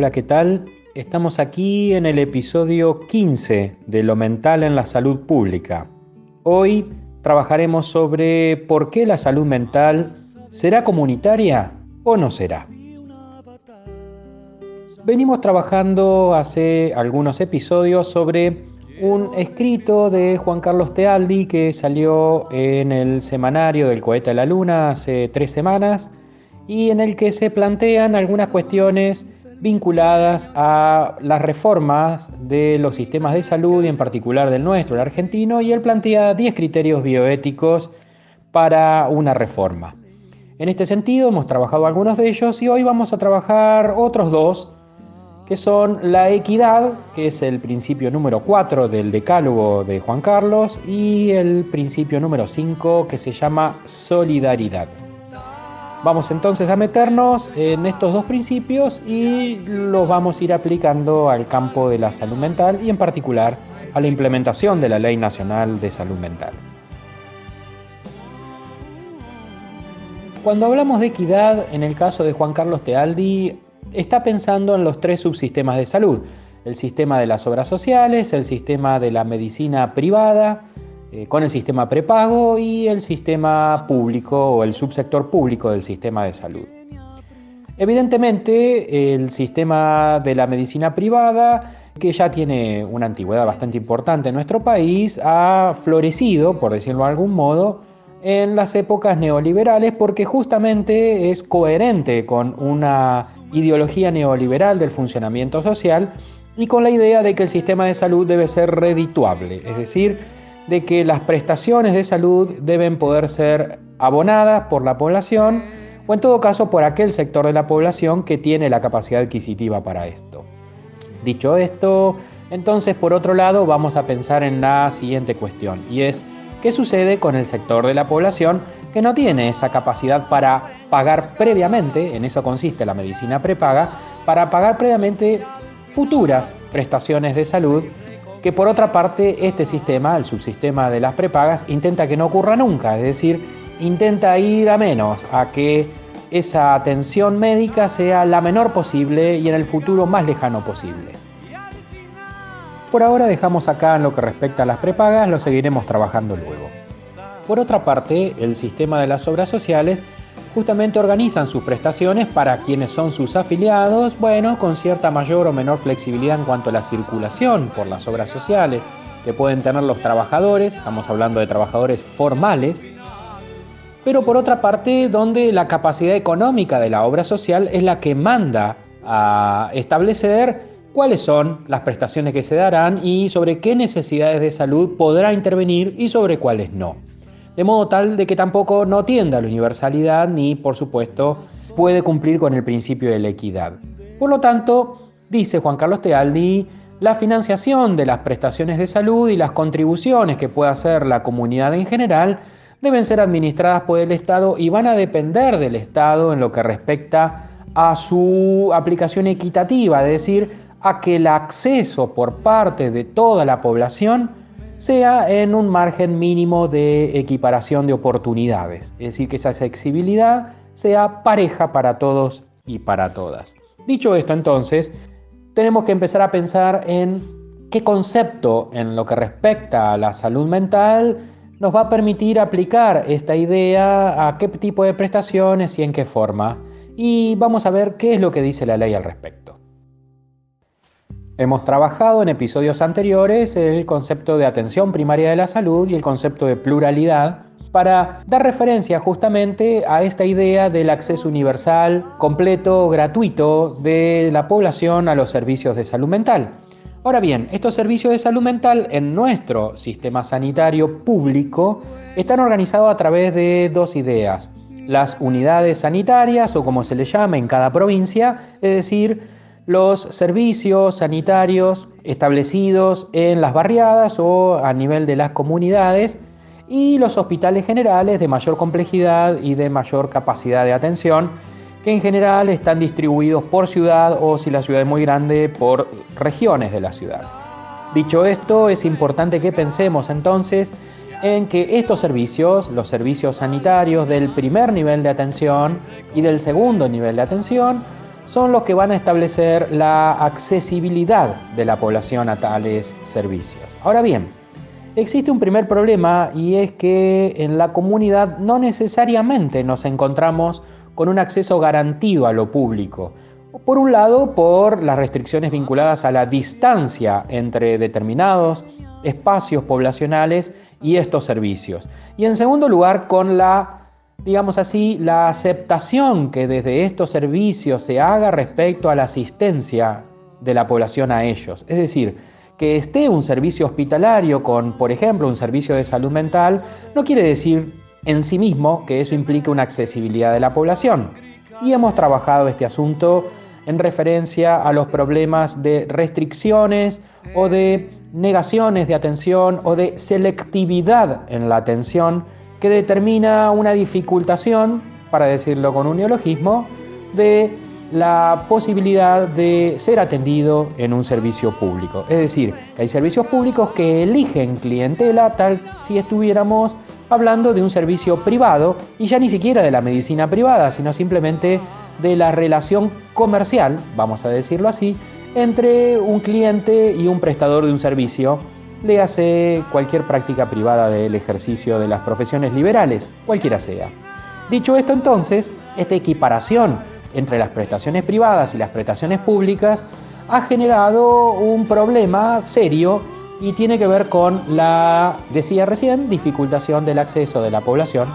Hola, ¿qué tal? Estamos aquí en el episodio 15 de Lo mental en la salud pública. Hoy trabajaremos sobre por qué la salud mental será comunitaria o no será. Venimos trabajando hace algunos episodios sobre un escrito de Juan Carlos Tealdi que salió en el semanario del cohete a la luna hace tres semanas y en el que se plantean algunas cuestiones vinculadas a las reformas de los sistemas de salud y en particular del nuestro, el argentino, y él plantea 10 criterios bioéticos para una reforma. En este sentido hemos trabajado algunos de ellos y hoy vamos a trabajar otros dos, que son la equidad, que es el principio número 4 del decálogo de Juan Carlos, y el principio número 5 que se llama solidaridad. Vamos entonces a meternos en estos dos principios y los vamos a ir aplicando al campo de la salud mental y en particular a la implementación de la Ley Nacional de Salud Mental. Cuando hablamos de equidad, en el caso de Juan Carlos Tealdi, está pensando en los tres subsistemas de salud, el sistema de las obras sociales, el sistema de la medicina privada eh, con el sistema prepago y el sistema público o el subsector público del sistema de salud. Evidentemente, el sistema de la medicina privada, que ya tiene una antigüedad bastante importante en nuestro país, ha florecido, por decirlo de algún modo, en las épocas neoliberales porque justamente es coherente con una ideología neoliberal del funcionamiento social y con la idea de que el sistema de salud debe ser redituable, es decir, de que las prestaciones de salud deben poder ser abonadas por la población o en todo caso por aquel sector de la población que tiene la capacidad adquisitiva para esto. Dicho esto, entonces por otro lado vamos a pensar en la siguiente cuestión y es qué sucede con el sector de la población que no tiene esa capacidad para pagar previamente, en eso consiste la medicina prepaga, para pagar previamente futuras prestaciones de salud que por otra parte este sistema, el subsistema de las prepagas, intenta que no ocurra nunca, es decir, intenta ir a menos, a que esa atención médica sea la menor posible y en el futuro más lejano posible. Por ahora dejamos acá en lo que respecta a las prepagas, lo seguiremos trabajando luego. Por otra parte, el sistema de las obras sociales justamente organizan sus prestaciones para quienes son sus afiliados, bueno, con cierta mayor o menor flexibilidad en cuanto a la circulación por las obras sociales que pueden tener los trabajadores, estamos hablando de trabajadores formales, pero por otra parte donde la capacidad económica de la obra social es la que manda a establecer cuáles son las prestaciones que se darán y sobre qué necesidades de salud podrá intervenir y sobre cuáles no de modo tal de que tampoco no tienda a la universalidad ni, por supuesto, puede cumplir con el principio de la equidad. Por lo tanto, dice Juan Carlos Tealdi, la financiación de las prestaciones de salud y las contribuciones que pueda hacer la comunidad en general deben ser administradas por el Estado y van a depender del Estado en lo que respecta a su aplicación equitativa, es decir, a que el acceso por parte de toda la población sea en un margen mínimo de equiparación de oportunidades, es decir, que esa accesibilidad sea pareja para todos y para todas. Dicho esto, entonces, tenemos que empezar a pensar en qué concepto en lo que respecta a la salud mental nos va a permitir aplicar esta idea a qué tipo de prestaciones y en qué forma. Y vamos a ver qué es lo que dice la ley al respecto. Hemos trabajado en episodios anteriores el concepto de atención primaria de la salud y el concepto de pluralidad para dar referencia justamente a esta idea del acceso universal, completo, gratuito de la población a los servicios de salud mental. Ahora bien, estos servicios de salud mental en nuestro sistema sanitario público están organizados a través de dos ideas. Las unidades sanitarias o como se le llama en cada provincia, es decir, los servicios sanitarios establecidos en las barriadas o a nivel de las comunidades y los hospitales generales de mayor complejidad y de mayor capacidad de atención, que en general están distribuidos por ciudad o si la ciudad es muy grande, por regiones de la ciudad. Dicho esto, es importante que pensemos entonces en que estos servicios, los servicios sanitarios del primer nivel de atención y del segundo nivel de atención, son los que van a establecer la accesibilidad de la población a tales servicios. Ahora bien, existe un primer problema y es que en la comunidad no necesariamente nos encontramos con un acceso garantido a lo público. Por un lado, por las restricciones vinculadas a la distancia entre determinados espacios poblacionales y estos servicios. Y en segundo lugar, con la, digamos así, la aceptación que desde estos servicios se haga respecto a la asistencia de la población a ellos. Es decir, que esté un servicio hospitalario con, por ejemplo, un servicio de salud mental, no quiere decir en sí mismo que eso implique una accesibilidad de la población. Y hemos trabajado este asunto en referencia a los problemas de restricciones o de negaciones de atención o de selectividad en la atención que determina una dificultación, para decirlo con un neologismo, de la posibilidad de ser atendido en un servicio público. Es decir, que hay servicios públicos que eligen clientela tal si estuviéramos hablando de un servicio privado y ya ni siquiera de la medicina privada, sino simplemente de la relación comercial, vamos a decirlo así, entre un cliente y un prestador de un servicio, le hace cualquier práctica privada del ejercicio de las profesiones liberales, cualquiera sea. Dicho esto entonces, esta equiparación entre las prestaciones privadas y las prestaciones públicas ha generado un problema serio y tiene que ver con la, decía recién, dificultación del acceso de la población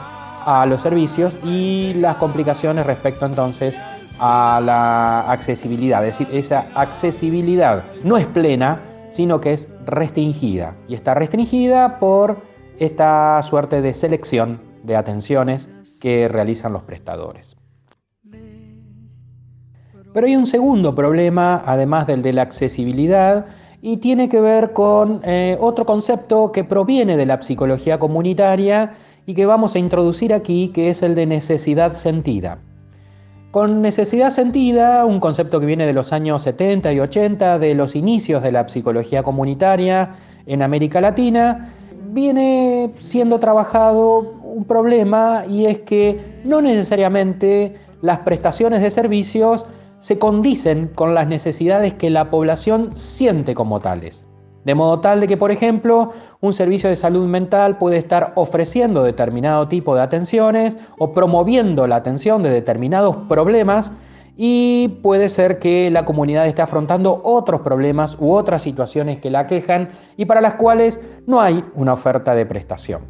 a los servicios y las complicaciones respecto entonces a la accesibilidad. Es decir, esa accesibilidad no es plena, sino que es restringida. Y está restringida por esta suerte de selección de atenciones que realizan los prestadores. Pero hay un segundo problema, además del de la accesibilidad, y tiene que ver con eh, otro concepto que proviene de la psicología comunitaria y que vamos a introducir aquí, que es el de necesidad sentida. Con necesidad sentida, un concepto que viene de los años 70 y 80, de los inicios de la psicología comunitaria en América Latina, viene siendo trabajado un problema y es que no necesariamente las prestaciones de servicios se condicen con las necesidades que la población siente como tales. De modo tal de que, por ejemplo, un servicio de salud mental puede estar ofreciendo determinado tipo de atenciones o promoviendo la atención de determinados problemas y puede ser que la comunidad esté afrontando otros problemas u otras situaciones que la quejan y para las cuales no hay una oferta de prestación.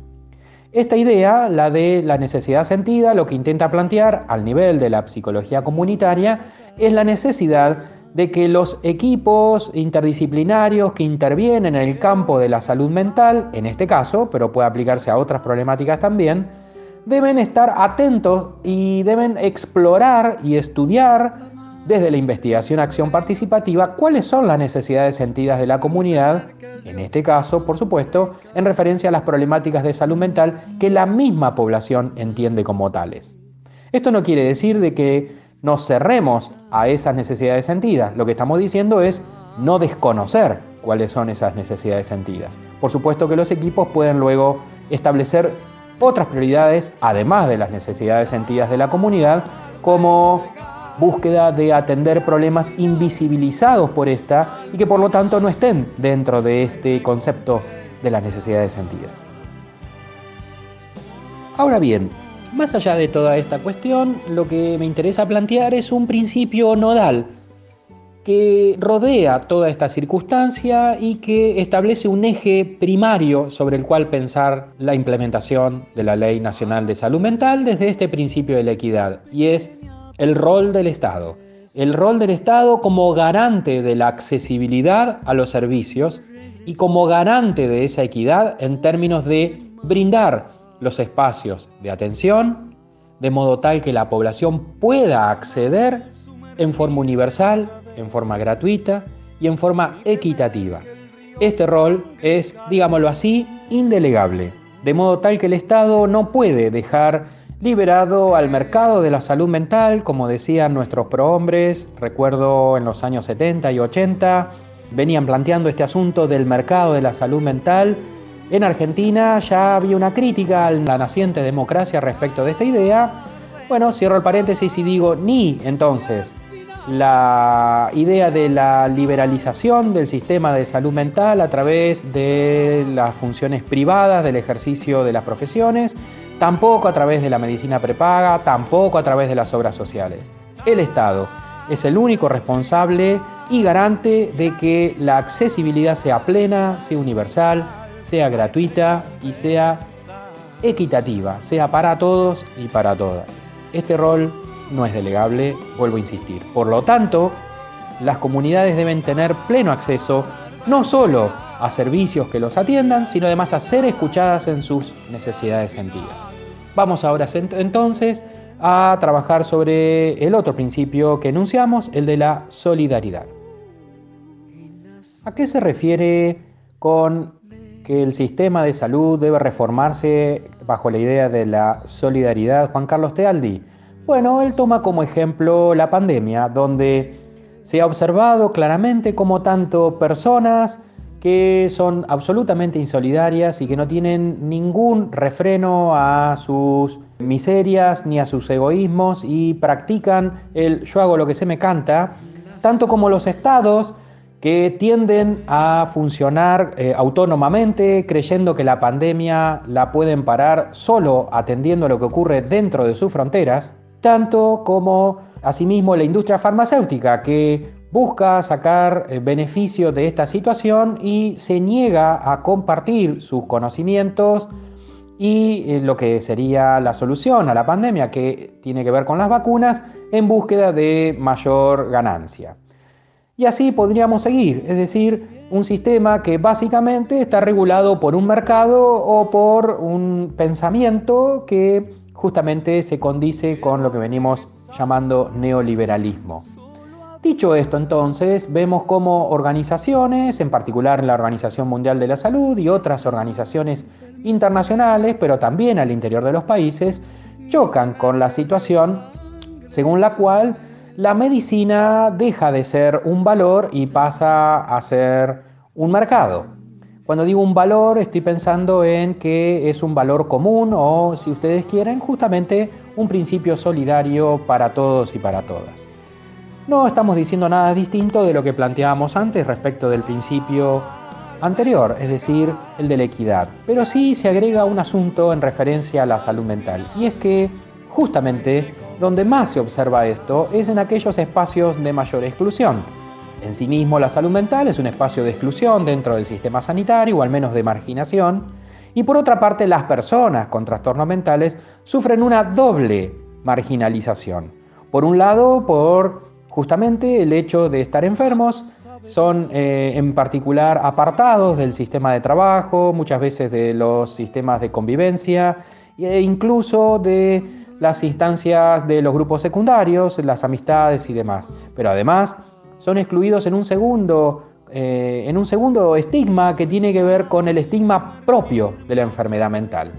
Esta idea, la de la necesidad sentida, lo que intenta plantear al nivel de la psicología comunitaria es la necesidad de que los equipos interdisciplinarios que intervienen en el campo de la salud mental, en este caso, pero puede aplicarse a otras problemáticas también, deben estar atentos y deben explorar y estudiar desde la investigación acción participativa cuáles son las necesidades sentidas de la comunidad, en este caso, por supuesto, en referencia a las problemáticas de salud mental que la misma población entiende como tales. Esto no quiere decir de que nos cerremos a esas necesidades sentidas, lo que estamos diciendo es no desconocer cuáles son esas necesidades sentidas. Por supuesto que los equipos pueden luego establecer otras prioridades, además de las necesidades sentidas de la comunidad, como búsqueda de atender problemas invisibilizados por esta y que por lo tanto no estén dentro de este concepto de las necesidades sentidas. Ahora bien, más allá de toda esta cuestión, lo que me interesa plantear es un principio nodal que rodea toda esta circunstancia y que establece un eje primario sobre el cual pensar la implementación de la Ley Nacional de Salud Mental desde este principio de la equidad, y es el rol del Estado. El rol del Estado como garante de la accesibilidad a los servicios y como garante de esa equidad en términos de brindar los espacios de atención de modo tal que la población pueda acceder en forma universal, en forma gratuita y en forma equitativa. Este rol es, digámoslo así, indelegable, de modo tal que el Estado no puede dejar liberado al mercado de la salud mental, como decían nuestros prohombres, recuerdo en los años 70 y 80, venían planteando este asunto del mercado de la salud mental. En Argentina ya había una crítica a la naciente democracia respecto de esta idea. Bueno, cierro el paréntesis y digo, ni entonces la idea de la liberalización del sistema de salud mental a través de las funciones privadas del ejercicio de las profesiones, tampoco a través de la medicina prepaga, tampoco a través de las obras sociales. El Estado es el único responsable y garante de que la accesibilidad sea plena, sea universal, sea gratuita y sea equitativa, sea para todos y para todas. Este rol no es delegable, vuelvo a insistir. Por lo tanto, las comunidades deben tener pleno acceso no solo a servicios que los atiendan, sino además a ser escuchadas en sus necesidades sentidas. Vamos ahora entonces a trabajar sobre el otro principio que enunciamos, el de la solidaridad. ¿A qué se refiere con que el sistema de salud debe reformarse bajo la idea de la solidaridad Juan Carlos Tealdi? Bueno, él toma como ejemplo la pandemia, donde se ha observado claramente como tanto personas que son absolutamente insolidarias y que no tienen ningún refreno a sus miserias ni a sus egoísmos y practican el yo hago lo que se me canta, tanto como los estados que tienden a funcionar eh, autónomamente, creyendo que la pandemia la pueden parar solo atendiendo a lo que ocurre dentro de sus fronteras, tanto como asimismo la industria farmacéutica que busca sacar eh, beneficio de esta situación y se niega a compartir sus conocimientos y eh, lo que sería la solución a la pandemia que tiene que ver con las vacunas en búsqueda de mayor ganancia. Y así podríamos seguir, es decir, un sistema que básicamente está regulado por un mercado o por un pensamiento que justamente se condice con lo que venimos llamando neoliberalismo. Dicho esto, entonces, vemos cómo organizaciones, en particular la Organización Mundial de la Salud y otras organizaciones internacionales, pero también al interior de los países, chocan con la situación según la cual la medicina deja de ser un valor y pasa a ser un mercado. Cuando digo un valor, estoy pensando en que es un valor común o, si ustedes quieren, justamente un principio solidario para todos y para todas. No estamos diciendo nada distinto de lo que planteábamos antes respecto del principio anterior, es decir, el de la equidad. Pero sí se agrega un asunto en referencia a la salud mental, y es que justamente donde más se observa esto es en aquellos espacios de mayor exclusión. En sí mismo la salud mental es un espacio de exclusión dentro del sistema sanitario o al menos de marginación. Y por otra parte las personas con trastornos mentales sufren una doble marginalización. Por un lado, por justamente el hecho de estar enfermos, son eh, en particular apartados del sistema de trabajo, muchas veces de los sistemas de convivencia e incluso de las instancias de los grupos secundarios, las amistades y demás. Pero además son excluidos en un segundo, eh, en un segundo estigma que tiene que ver con el estigma propio de la enfermedad mental.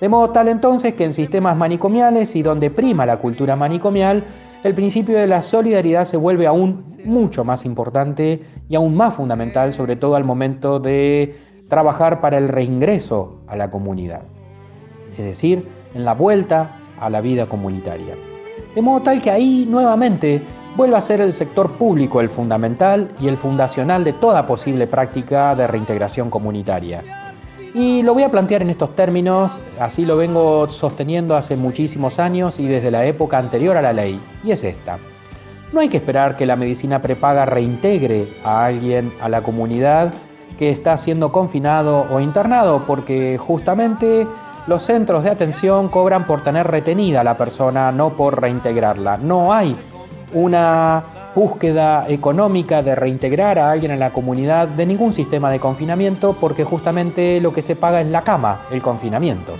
De modo tal entonces que en sistemas manicomiales y donde prima la cultura manicomial, el principio de la solidaridad se vuelve aún mucho más importante y aún más fundamental, sobre todo al momento de trabajar para el reingreso a la comunidad. Es decir, en la vuelta a la vida comunitaria. De modo tal que ahí nuevamente vuelve a ser el sector público el fundamental y el fundacional de toda posible práctica de reintegración comunitaria. Y lo voy a plantear en estos términos, así lo vengo sosteniendo hace muchísimos años y desde la época anterior a la ley, y es esta. No hay que esperar que la medicina prepaga reintegre a alguien a la comunidad que está siendo confinado o internado, porque justamente los centros de atención cobran por tener retenida a la persona, no por reintegrarla. No hay una búsqueda económica de reintegrar a alguien en la comunidad de ningún sistema de confinamiento porque justamente lo que se paga es la cama, el confinamiento.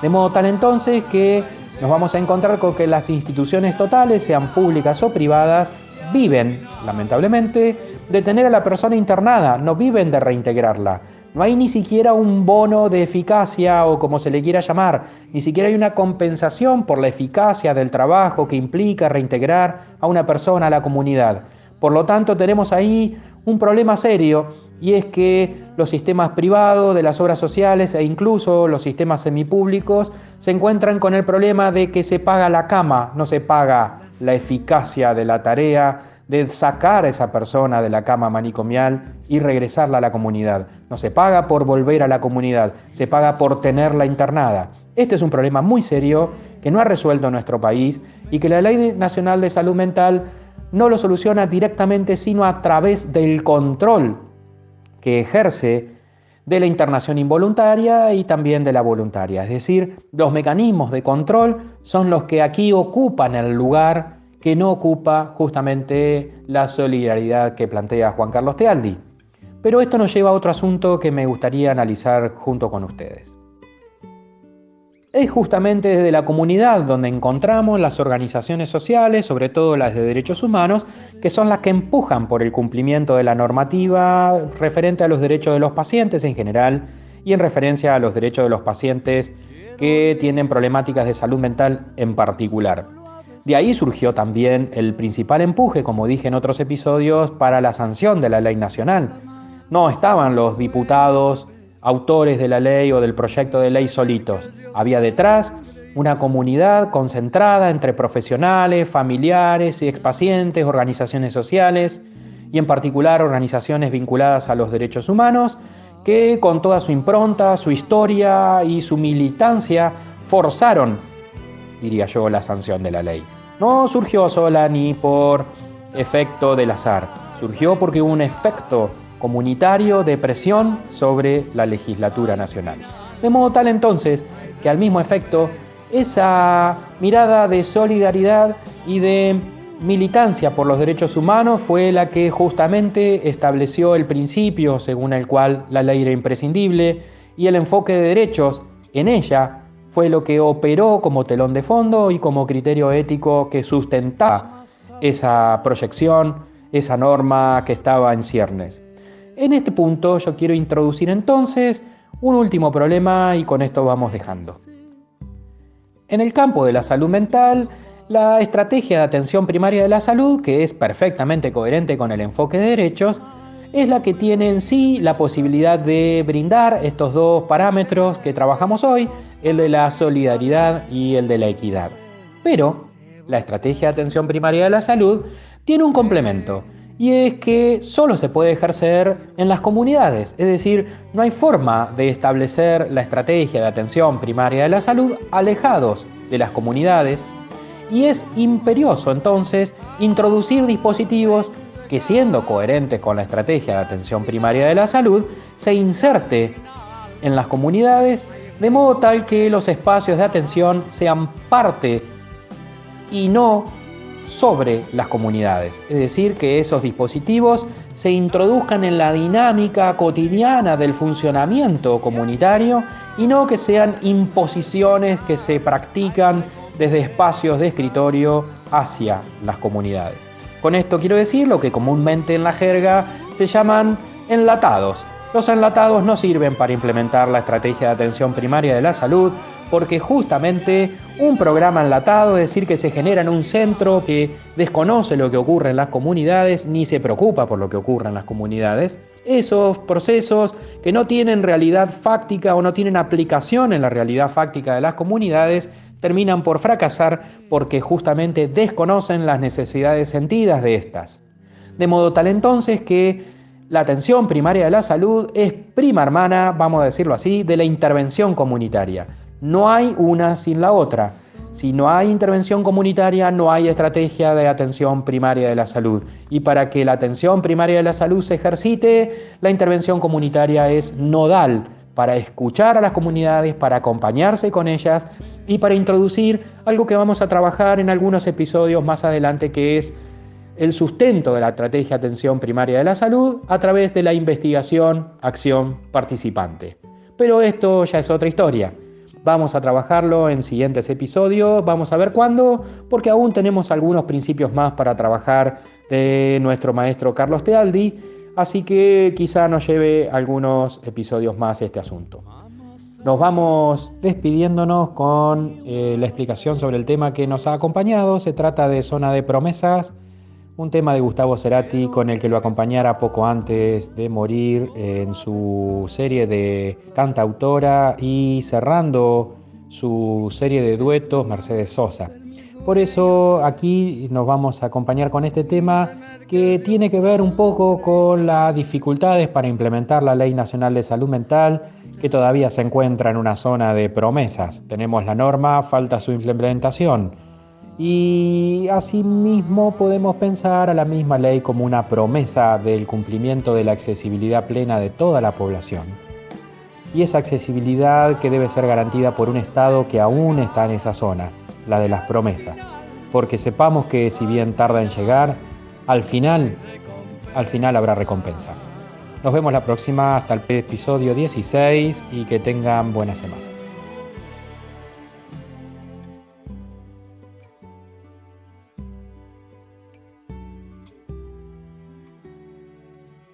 De modo tal entonces que nos vamos a encontrar con que las instituciones totales, sean públicas o privadas, viven, lamentablemente, de tener a la persona internada, no viven de reintegrarla. No hay ni siquiera un bono de eficacia o como se le quiera llamar, ni siquiera hay una compensación por la eficacia del trabajo que implica reintegrar a una persona a la comunidad. Por lo tanto, tenemos ahí un problema serio y es que los sistemas privados de las obras sociales e incluso los sistemas semipúblicos se encuentran con el problema de que se paga la cama, no se paga la eficacia de la tarea de sacar a esa persona de la cama manicomial y regresarla a la comunidad. No se paga por volver a la comunidad, se paga por tenerla internada. Este es un problema muy serio que no ha resuelto nuestro país y que la Ley Nacional de Salud Mental no lo soluciona directamente, sino a través del control que ejerce de la internación involuntaria y también de la voluntaria. Es decir, los mecanismos de control son los que aquí ocupan el lugar que no ocupa justamente la solidaridad que plantea Juan Carlos Tealdi. Pero esto nos lleva a otro asunto que me gustaría analizar junto con ustedes. Es justamente desde la comunidad donde encontramos las organizaciones sociales, sobre todo las de derechos humanos, que son las que empujan por el cumplimiento de la normativa referente a los derechos de los pacientes en general y en referencia a los derechos de los pacientes que tienen problemáticas de salud mental en particular. De ahí surgió también el principal empuje, como dije en otros episodios, para la sanción de la ley nacional. No estaban los diputados autores de la ley o del proyecto de ley solitos. Había detrás una comunidad concentrada entre profesionales, familiares y expacientes, organizaciones sociales y en particular organizaciones vinculadas a los derechos humanos que con toda su impronta, su historia y su militancia forzaron, diría yo, la sanción de la ley. No surgió sola ni por efecto del azar, surgió porque hubo un efecto comunitario de presión sobre la legislatura nacional. De modo tal entonces que al mismo efecto, esa mirada de solidaridad y de militancia por los derechos humanos fue la que justamente estableció el principio según el cual la ley era imprescindible y el enfoque de derechos en ella fue lo que operó como telón de fondo y como criterio ético que sustentaba esa proyección, esa norma que estaba en ciernes. En este punto yo quiero introducir entonces un último problema y con esto vamos dejando. En el campo de la salud mental, la estrategia de atención primaria de la salud, que es perfectamente coherente con el enfoque de derechos, es la que tiene en sí la posibilidad de brindar estos dos parámetros que trabajamos hoy, el de la solidaridad y el de la equidad. Pero la estrategia de atención primaria de la salud tiene un complemento, y es que solo se puede ejercer en las comunidades, es decir, no hay forma de establecer la estrategia de atención primaria de la salud alejados de las comunidades y es imperioso entonces introducir dispositivos que siendo coherentes con la estrategia de atención primaria de la salud, se inserte en las comunidades de modo tal que los espacios de atención sean parte y no sobre las comunidades. Es decir, que esos dispositivos se introduzcan en la dinámica cotidiana del funcionamiento comunitario y no que sean imposiciones que se practican desde espacios de escritorio hacia las comunidades. Con esto quiero decir lo que comúnmente en la jerga se llaman enlatados. Los enlatados no sirven para implementar la estrategia de atención primaria de la salud porque justamente un programa enlatado, es decir, que se genera en un centro que desconoce lo que ocurre en las comunidades ni se preocupa por lo que ocurre en las comunidades, esos procesos que no tienen realidad fáctica o no tienen aplicación en la realidad fáctica de las comunidades, terminan por fracasar porque justamente desconocen las necesidades sentidas de estas. De modo tal entonces que la atención primaria de la salud es prima hermana, vamos a decirlo así, de la intervención comunitaria. No hay una sin la otra. Si no hay intervención comunitaria, no hay estrategia de atención primaria de la salud. Y para que la atención primaria de la salud se ejercite, la intervención comunitaria es nodal para escuchar a las comunidades, para acompañarse con ellas y para introducir algo que vamos a trabajar en algunos episodios más adelante, que es el sustento de la estrategia de atención primaria de la salud a través de la investigación, acción participante. Pero esto ya es otra historia. Vamos a trabajarlo en siguientes episodios, vamos a ver cuándo, porque aún tenemos algunos principios más para trabajar de nuestro maestro Carlos Tealdi, así que quizá nos lleve algunos episodios más este asunto. Nos vamos despidiéndonos con eh, la explicación sobre el tema que nos ha acompañado. Se trata de Zona de Promesas un tema de Gustavo Cerati con el que lo acompañara poco antes de morir en su serie de cantautora y cerrando su serie de duetos Mercedes Sosa. Por eso aquí nos vamos a acompañar con este tema que tiene que ver un poco con las dificultades para implementar la Ley Nacional de Salud Mental que todavía se encuentra en una zona de promesas. Tenemos la norma, falta su implementación. Y asimismo podemos pensar a la misma ley como una promesa del cumplimiento de la accesibilidad plena de toda la población. Y esa accesibilidad que debe ser garantida por un Estado que aún está en esa zona, la de las promesas. Porque sepamos que si bien tarda en llegar, al final, al final habrá recompensa. Nos vemos la próxima hasta el episodio 16 y que tengan buena semana.